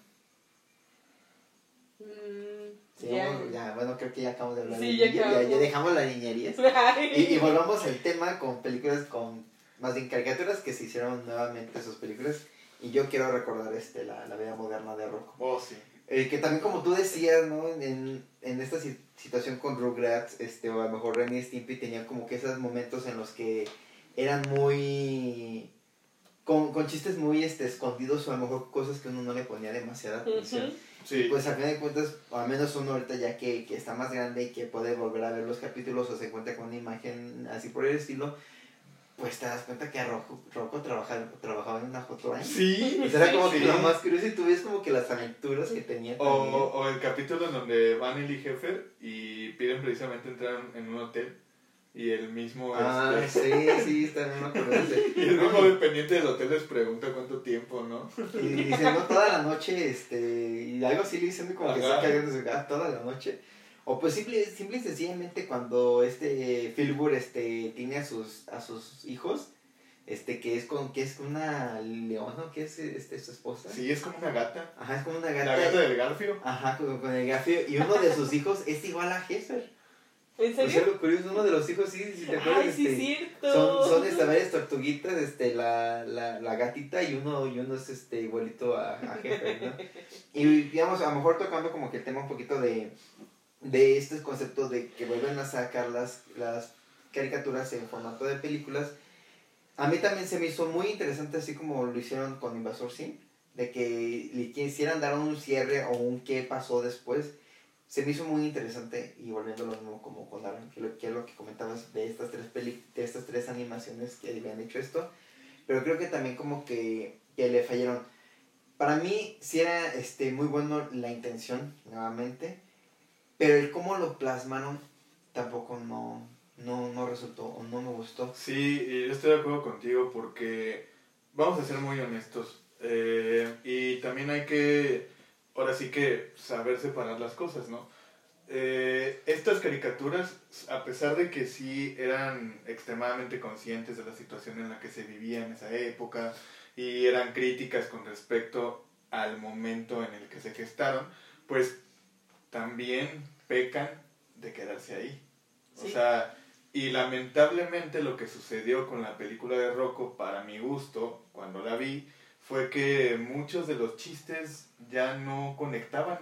Mm, ya. bueno, creo que ya acabamos de hablar de ya, ya, ya, dejamos la niñería. <laughs> y, y volvamos al tema con películas con más bien caricaturas que se hicieron nuevamente sus películas. Y yo quiero recordar este, la, la vida moderna de Rocco. Oh, sí. Eh, que también como tú decías, ¿no? En, en esta situación con Rugrats, este, o a lo mejor Renny Stimpy tenían como que esos momentos en los que eran muy... Con, con chistes muy este, escondidos o a lo mejor cosas que uno no le ponía demasiada atención. sí. Pues a fin de cuentas, al menos uno ahorita ya que, que está más grande y que puede volver a ver los capítulos o se encuentra con una imagen así por el estilo, pues te das cuenta que Rocco, Rocco trabajaba, trabajaba en una hotline. Sí. Y era como que lo más curioso y tú ves como que las aventuras que tenía. O, o, el capítulo en donde van y Heffer y piden precisamente entrar en un hotel. Y el mismo. Ah, este... sí, sí, está en una <laughs> Y el mismo dependiente del hotel les pregunta cuánto tiempo, ¿no? Y dice, no, toda la noche, este. Y algo así le dicen como que está cayendo ah, toda la noche. O pues simple, simple y sencillamente cuando este Philbur este, tiene a sus, a sus hijos, este que es con que es una leona que es este su esposa sí es como una gata ajá es como una gata la gata del garfio ajá con, con el garfio y uno de sus hijos es igual a Heffer ¿En serio? O lo curioso, uno de los hijos, sí, si te acuerdas, Ay, sí, este, cierto. son, son este, varias tortuguitas, este, la, la, la gatita y uno, y uno es este, igualito a, a Heffer, ¿no? Y digamos, a lo mejor tocando como que el tema un poquito de, de este concepto de que vuelven a sacar las, las caricaturas en formato de películas, a mí también se me hizo muy interesante, así como lo hicieron con Invasor Sim, de que le quisieran dar un cierre o un qué pasó después. Se me hizo muy interesante y volviendo lo mismo como con Aaron, que, lo, que lo que comentabas de estas tres peli de estas tres animaciones que habían hecho esto, pero creo que también como que, que le fallaron. Para mí sí era este, muy bueno la intención, nuevamente, pero el cómo lo plasmaron tampoco no, no, no resultó o no me gustó. Sí, yo estoy de acuerdo contigo porque vamos a ser muy honestos. Eh, y también hay que ahora sí que saber separar las cosas, ¿no? Eh, estas caricaturas, a pesar de que sí eran extremadamente conscientes de la situación en la que se vivía en esa época y eran críticas con respecto al momento en el que se gestaron, pues también pecan de quedarse ahí. O sea, y lamentablemente lo que sucedió con la película de Rocco, para mi gusto, cuando la vi, fue que muchos de los chistes ya no conectaban.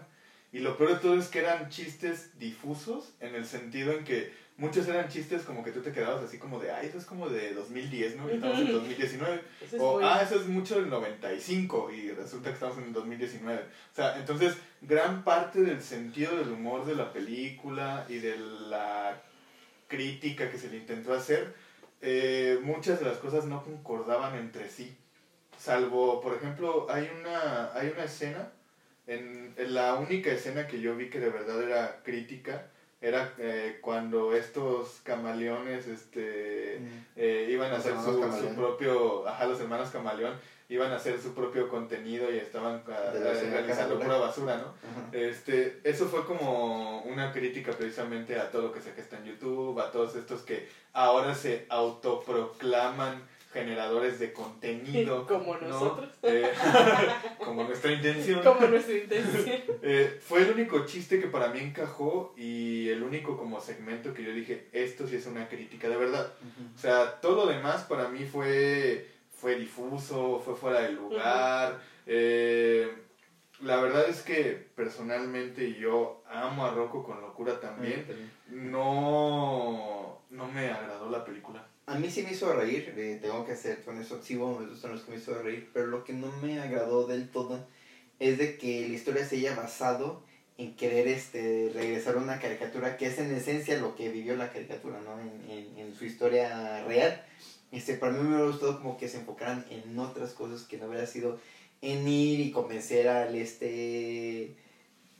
Y lo peor de todo es que eran chistes difusos, en el sentido en que muchos eran chistes como que tú te quedabas así como de, ay, eso es como de 2010, ¿no? Y estamos en 2019. <laughs> o, ah, eso es mucho del 95 y resulta que estamos en el 2019. O sea, entonces, gran parte del sentido del humor de la película y de la crítica que se le intentó hacer, eh, muchas de las cosas no concordaban entre sí. Salvo, por ejemplo, hay una, hay una escena, en, la única escena que yo vi que de verdad era crítica, era eh, cuando estos camaleones este, mm. eh, iban a hacer su, su, propio, ajá, los hermanos camaleón, iban a hacer su propio contenido y estaban ah, realizando pura basura, ¿no? Este, eso fue como una crítica precisamente a todo lo que se está en YouTube, a todos estos que ahora se autoproclaman generadores de contenido. <laughs> Como nosotros. Eh, <laughs> como nuestra intención. Como nuestra intención. <laughs> Eh, fue el único chiste que para mí encajó y el único como segmento que yo dije, esto sí es una crítica de verdad. O sea, todo lo demás para mí fue, fue difuso, fue fuera de lugar. Eh, la verdad es que personalmente yo amo a Rocco con locura también. No, no me agradó la película a mí sí me hizo reír, eh, tengo que ser con eso, sí, bueno, esos son los que me hizo reír, pero lo que no me agradó del todo es de que la historia se haya basado en querer este, regresar a una caricatura que es en esencia lo que vivió la caricatura, ¿no? En, en, en su historia real. Este, para mí me hubiera gustado como que se enfocaran en otras cosas que no hubiera sido en ir y convencer al este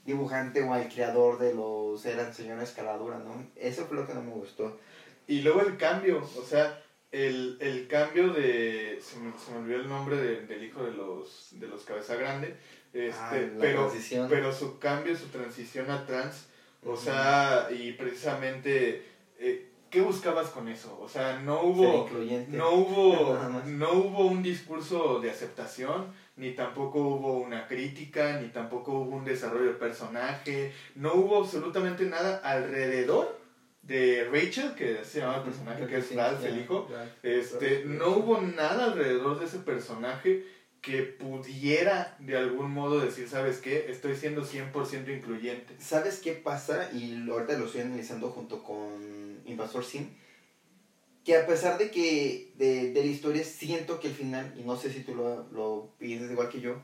dibujante o al creador de los eran señora escaladura, ¿no? Eso fue lo que no me gustó. Y luego el cambio, o sea, el, el cambio de. Se me, se me, olvidó el nombre del hijo de los, de los Cabeza Grande. Este, ah, pero, pero su cambio, su transición a trans, o sea, y precisamente. Eh, ¿Qué buscabas con eso? O sea, no hubo, no hubo, <laughs> no hubo un discurso de aceptación, ni tampoco hubo una crítica, ni tampoco hubo un desarrollo de personaje, no hubo absolutamente nada alrededor de Rachel, que se llama el personaje, que es Ralph, el hijo, este, no hubo nada alrededor de ese personaje que pudiera de algún modo decir, ¿sabes qué? Estoy siendo 100% incluyente. ¿Sabes qué pasa? Y ahorita lo estoy analizando junto con Invasor Sim. Que a pesar de que de, de la historia siento que el final, y no sé si tú lo, lo piensas igual que yo,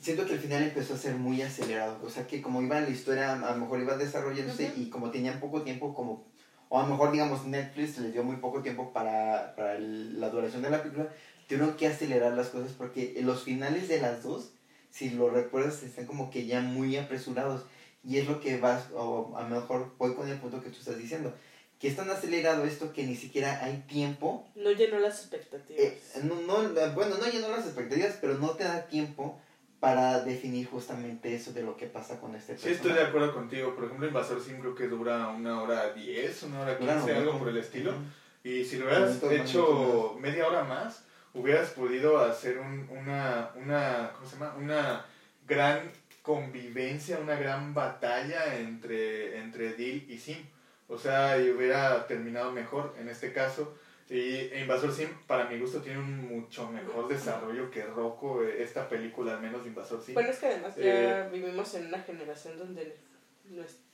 siento que el final empezó a ser muy acelerado. O sea, que como iba la historia, a lo mejor iba desarrollándose y como tenían poco tiempo, como, o a lo mejor, digamos, Netflix les dio muy poco tiempo para, para la duración de la película, tuvieron que acelerar las cosas porque los finales de las dos, si lo recuerdas, están como que ya muy apresurados. Y es lo que vas, o a lo mejor voy con el punto que tú estás diciendo que es tan acelerado esto que ni siquiera hay tiempo. No llenó las expectativas. Eh, no, no, bueno, no llenó las expectativas, pero no te da tiempo para definir justamente eso de lo que pasa con este personaje. Sí, estoy de acuerdo contigo. Por ejemplo, Invasor Sim creo que dura una hora diez, una hora quince, algo por el estilo. Y si lo hubieras hecho media hora más, hubieras podido hacer un, una, una, ¿cómo se llama? Una gran convivencia, una gran batalla entre, entre Dil y Sim. O sea, y hubiera terminado mejor en este caso y Invasor Sim, para mi gusto, tiene un mucho mejor desarrollo que Rocco, eh, esta película, al menos Invasor Sim. Bueno, es que además ya eh, vivimos en una generación donde,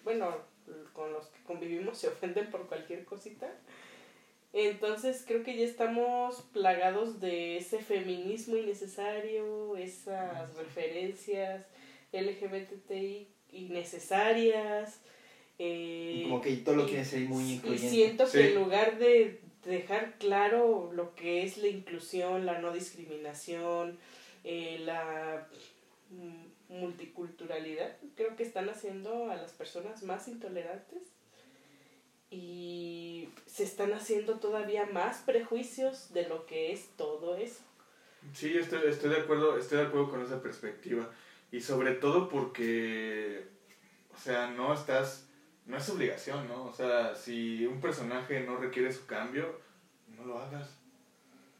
bueno, con los que convivimos se ofenden por cualquier cosita. Entonces creo que ya estamos plagados de ese feminismo innecesario, esas referencias LGBTI innecesarias. Eh, como que todo lo quiere ser muy incluyente. Y siento que en lugar de dejar claro lo que es la inclusión, la no discriminación, eh, la multiculturalidad. Creo que están haciendo a las personas más intolerantes y se están haciendo todavía más prejuicios de lo que es todo eso. Sí, estoy, estoy de acuerdo, estoy de acuerdo con esa perspectiva. Y sobre todo porque, o sea, no estás, no es obligación, ¿no? O sea, si un personaje no requiere su cambio, no lo hagas.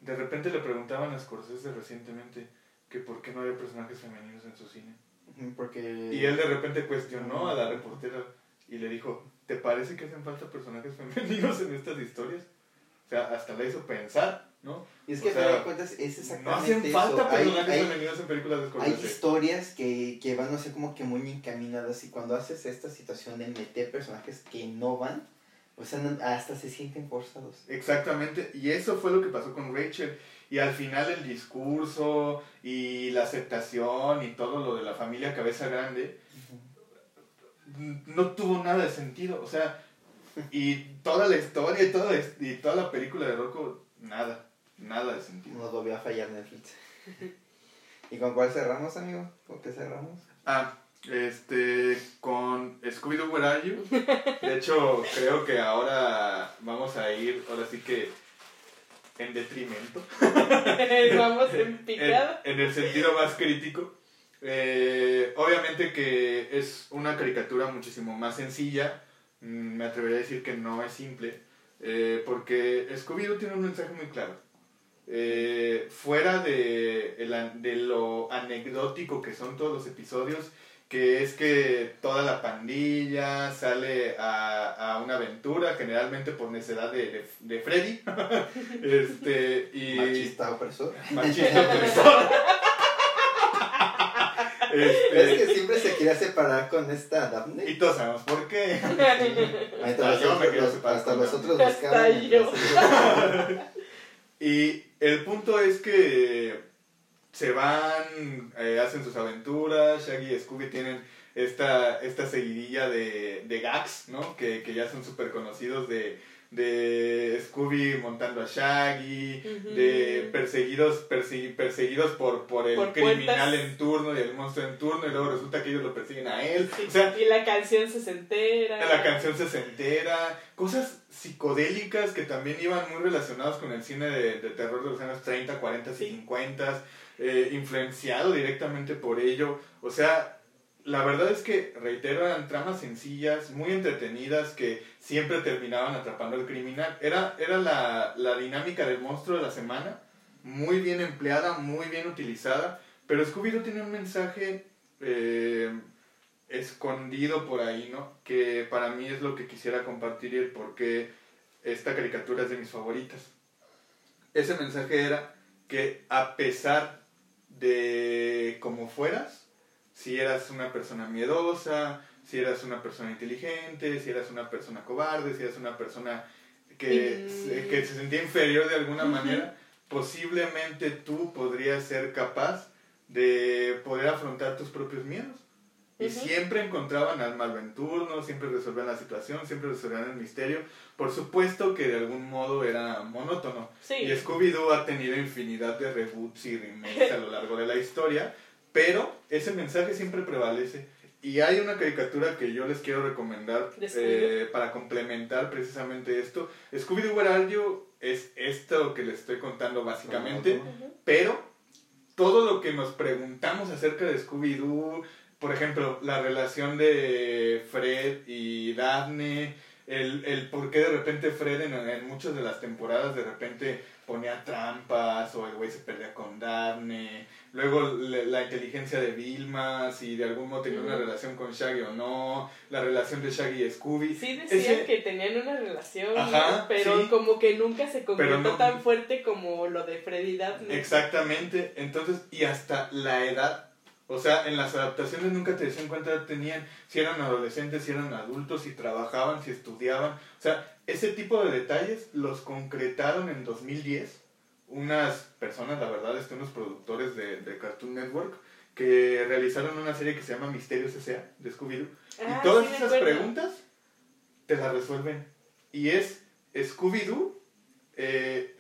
De repente le preguntaban a Scorsese recientemente que por qué no había personajes femeninos en su cine. Porque... Y él de repente cuestionó a la reportera y le dijo, ¿te parece que hacen falta personajes <laughs> femeninos en estas historias? O sea, hasta le hizo pensar, ¿no? Y es que, o de cuentas, es exactamente No hacen falta personajes femeninos en películas de Hay historias que, que van a ser como que muy encaminadas y cuando haces esta situación de meter personajes que no van, o sea, hasta se sienten forzados. Exactamente, y eso fue lo que pasó con Rachel. Y al final el discurso y la aceptación y todo lo de la familia cabeza grande no tuvo nada de sentido. O sea, y toda la historia y toda, y toda la película de Rocco, nada, nada de sentido. Nos volvió a fallar Netflix. ¿Y con cuál cerramos, amigo? ¿Con qué cerramos? Ah, este, con Scooby-Doo, Where Are You? De hecho, creo que ahora vamos a ir, ahora sí que en detrimento. <laughs> vamos en picada. En, el sentido más crítico. Eh, obviamente que es una caricatura muchísimo más sencilla. Mm, me atrevería a decir que no es simple. Eh, porque Scooby-Doo tiene un mensaje muy claro. Eh, fuera de, de lo anecdótico que son todos los episodios, que es que toda la pandilla sale a, a una aventura, generalmente por necesidad de, de, Freddy. <laughs> este, y... Machista opresor. Machista <laughs> opresor. este... Es que siempre se quiere separar con esta Daphne. Y todos sabemos por qué. <laughs> hasta, los, otros, hasta los otros buscaban. y el punto es que se van, eh, hacen sus aventuras, Shaggy y Scooby tienen esta, esta seguidilla de, de gags, ¿no? Que, que ya son súper conocidos de, de Scooby montando a Shaggy, de perseguidos perseguidos por, por el criminal en turno y el monstruo en turno, y luego resulta que ellos lo persiguen a él. y la canción se entera. La canción se entera. Cosas psicodélicas que también iban muy relacionadas con el cine de, de terror de los años 30, 40 y 50 eh, influenciado directamente por ello. O sea, la verdad es que, reitero, eran tramas sencillas, muy entretenidas, que siempre terminaban atrapando al criminal. Era, era la, la dinámica del monstruo de la semana, muy bien empleada, muy bien utilizada, pero Scooby-Doo tiene un mensaje eh, escondido por ahí, ¿no? Que para mí es lo que quisiera compartir y el por qué esta caricatura es de mis favoritas. Ese mensaje era que a pesar de cómo fueras, si eras una persona miedosa, si eras una persona inteligente, si eras una persona cobarde, si eras una persona que, que se sentía inferior de alguna manera, posiblemente tú podrías ser capaz de poder afrontar tus propios miedos. Y siempre encontraban al malventurno, siempre resolvían la situación, siempre resolvían el misterio. Por supuesto que de algún modo era monótono. Y Scooby-Doo ha tenido infinidad de reboots y remakes a lo largo de la historia, pero ese mensaje siempre prevalece. Y hay una caricatura que yo les quiero recomendar eh, para complementar precisamente esto. Scooby-Doo Where es esto que les estoy contando básicamente, pero todo lo que nos preguntamos acerca de Scooby-Doo, por ejemplo, la relación de Fred y Daphne, el, el por qué de repente Fred en, en muchas de las temporadas de repente ponía trampas o el güey se perdía con Daphne, luego la inteligencia de Vilma, si de algún modo tenía una relación con Shaggy o no, la relación de Shaggy y Scooby. Sí decían que tenían una relación, pero como que nunca se convirtió tan fuerte como lo de Fred y Daphne. Exactamente, entonces, y hasta la edad o sea, en las adaptaciones nunca te decían cuánta tenían, si eran adolescentes, si eran adultos, si trabajaban, si estudiaban. O sea, ese tipo de detalles los concretaron en 2010 unas personas, la verdad, es que unos productores de, de, Cartoon Network que realizaron una serie que se llama Misterios S.A. de Scooby-Doo. y ah, todas esas preguntas te las resuelven. Y es Scooby-Doo eh,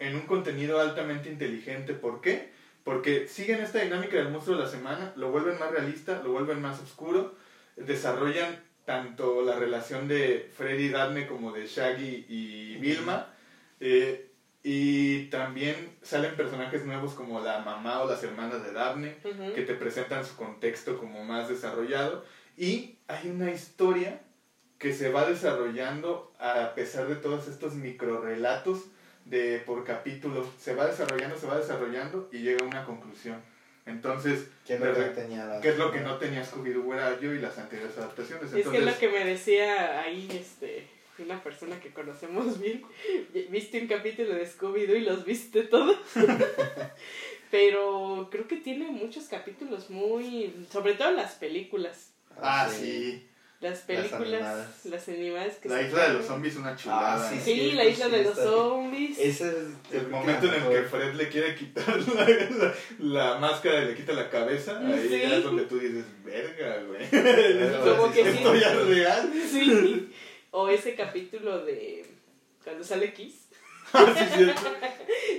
en un contenido altamente inteligente. ¿Por qué? Porque siguen esta dinámica del monstruo de la semana, lo vuelven más realista, lo vuelven más oscuro, desarrollan tanto la relación de Freddy y Daphne como de Shaggy y Vilma. Eh, Y también salen personajes nuevos como la mamá o las hermanas de Daphne, que te presentan su contexto como más desarrollado. Y hay una historia que se va desarrollando a pesar de todos estos microrelatos de por capítulo. Se va desarrollando, se va desarrollando y llega a una conclusión. Entonces, ¿qué es lo, que, tenía ¿qué es lo que no tenía Scooby-Doo yo y las anteriores adaptaciones? es que es lo que me decía ahí este una persona que conocemos bien. Viste un capítulo de Scooby-Doo y los viste todos. <laughs> Pero creo que tiene muchos capítulos muy... Sobre todo las películas. Ah, sí. Las películas, las animadas, que La isla de los zombies una chulada. Ah, sí, la isla de los zombies. Ese es el momento en el que Fred le quiere quitar <laughs> la, máscara y le quita la cabeza. Ahí es donde tú dices, verga, güey. <laughs> <laughs> Como que Esto ya es real. Sí. O ese capítulo de cuando sale Kiss. Ah,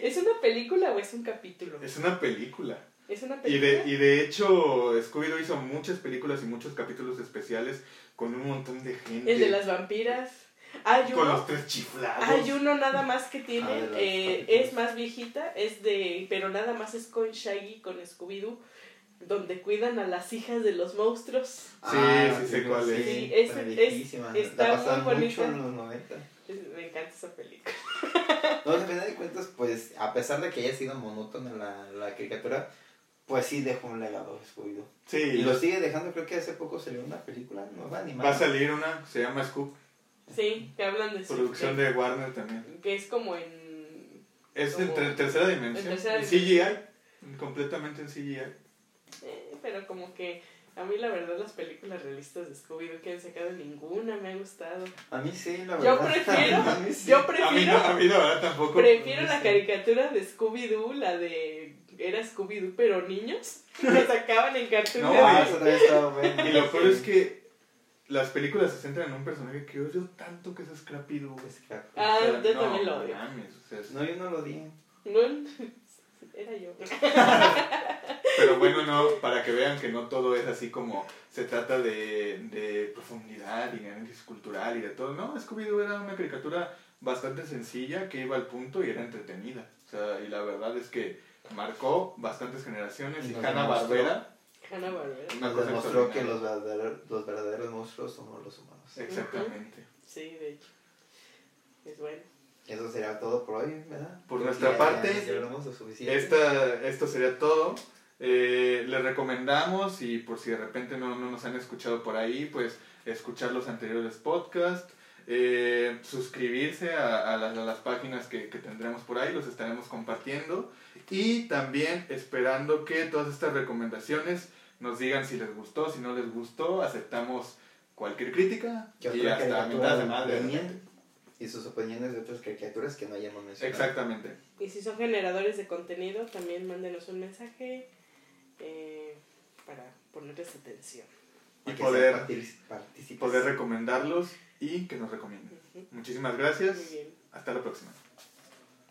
¿Es una película o es un capítulo? Es una película. ¿Es una película? Y de, y de hecho, Scooby-Doo hizo muchas películas y muchos capítulos especiales con un montón de gente. El de las vampiras. Hay uno, con los tres chiflados. Hay uno nada más que tiene, ah, eh, es más viejita, es de, pero nada más es con Shaggy, con Scooby-Doo, donde cuidan a las hijas de los monstruos. Sí, ah, sí, sé cuál es. Sí, es, es, está muy bonita. en los 90. Me encanta esa película. no, al final de cuentas, pues, a pesar de que haya sido monótona la, la caricatura, pues sí dejó un legado Scooby-Doo. Sí. Y lo sigue dejando, creo que hace poco salió una película nueva animada. Va a salir una, se llama Scoop. Sí, que hablan de Producción de Warner también. Que es como en... Es en tercera dimensión. En tercera CGI, completamente en CGI. Eh, pero como que a mí la verdad las películas realistas de Scooby-Doo que han sacado ninguna me ha gustado. A mí sí, la verdad. Yo prefiero, <laughs> yo prefiero, a mí, no, a mí la verdad tampoco. Prefiero la caricatura de Scooby-Doo, la de era Scooby-Doo pero niños, que sacaban en Cartoon no, eso también estaba bueno. Y lo peor es que las películas se centran en un personaje que odio tanto que es Scrappy-Doo. Ah, yo también lo odio. no, yo no lo odié. No, era yo. <laughs> Pero bueno, no, para que vean que no todo es así como se trata de, de profundidad y análisis cultural y de todo. No, Scooby-Doo era una caricatura bastante sencilla que iba al punto y era entretenida. O sea, y la verdad es que marcó bastantes generaciones y, Hanna Barbera. Hanna Barbera. Nos demostró que los verdaderos, los verdaderos monstruos somos los humanos. Exactamente. Sí, de hecho. Es bueno. Eso sería todo por hoy, ¿verdad? Por nuestra parte, esta, esto sería todo. Eh, les recomendamos y por si de repente no, no, nos han escuchado por ahí, pues escuchar los anteriores podcasts, eh, suscribirse a, a, las, a, las, páginas que, que, tendremos por ahí, los estaremos compartiendo. Y también esperando que todas estas recomendaciones nos digan si les gustó, si no les gustó, aceptamos cualquier crítica y hasta mitad de madre y sus opiniones de otras caricaturas que no hayamos mencionado. Exactamente. Y si son generadores de contenido, también mándenos un mensaje eh, para ponerles atención. Y poder, poder recomendarlos y que nos recomienden. Muchísimas gracias. Hasta la próxima.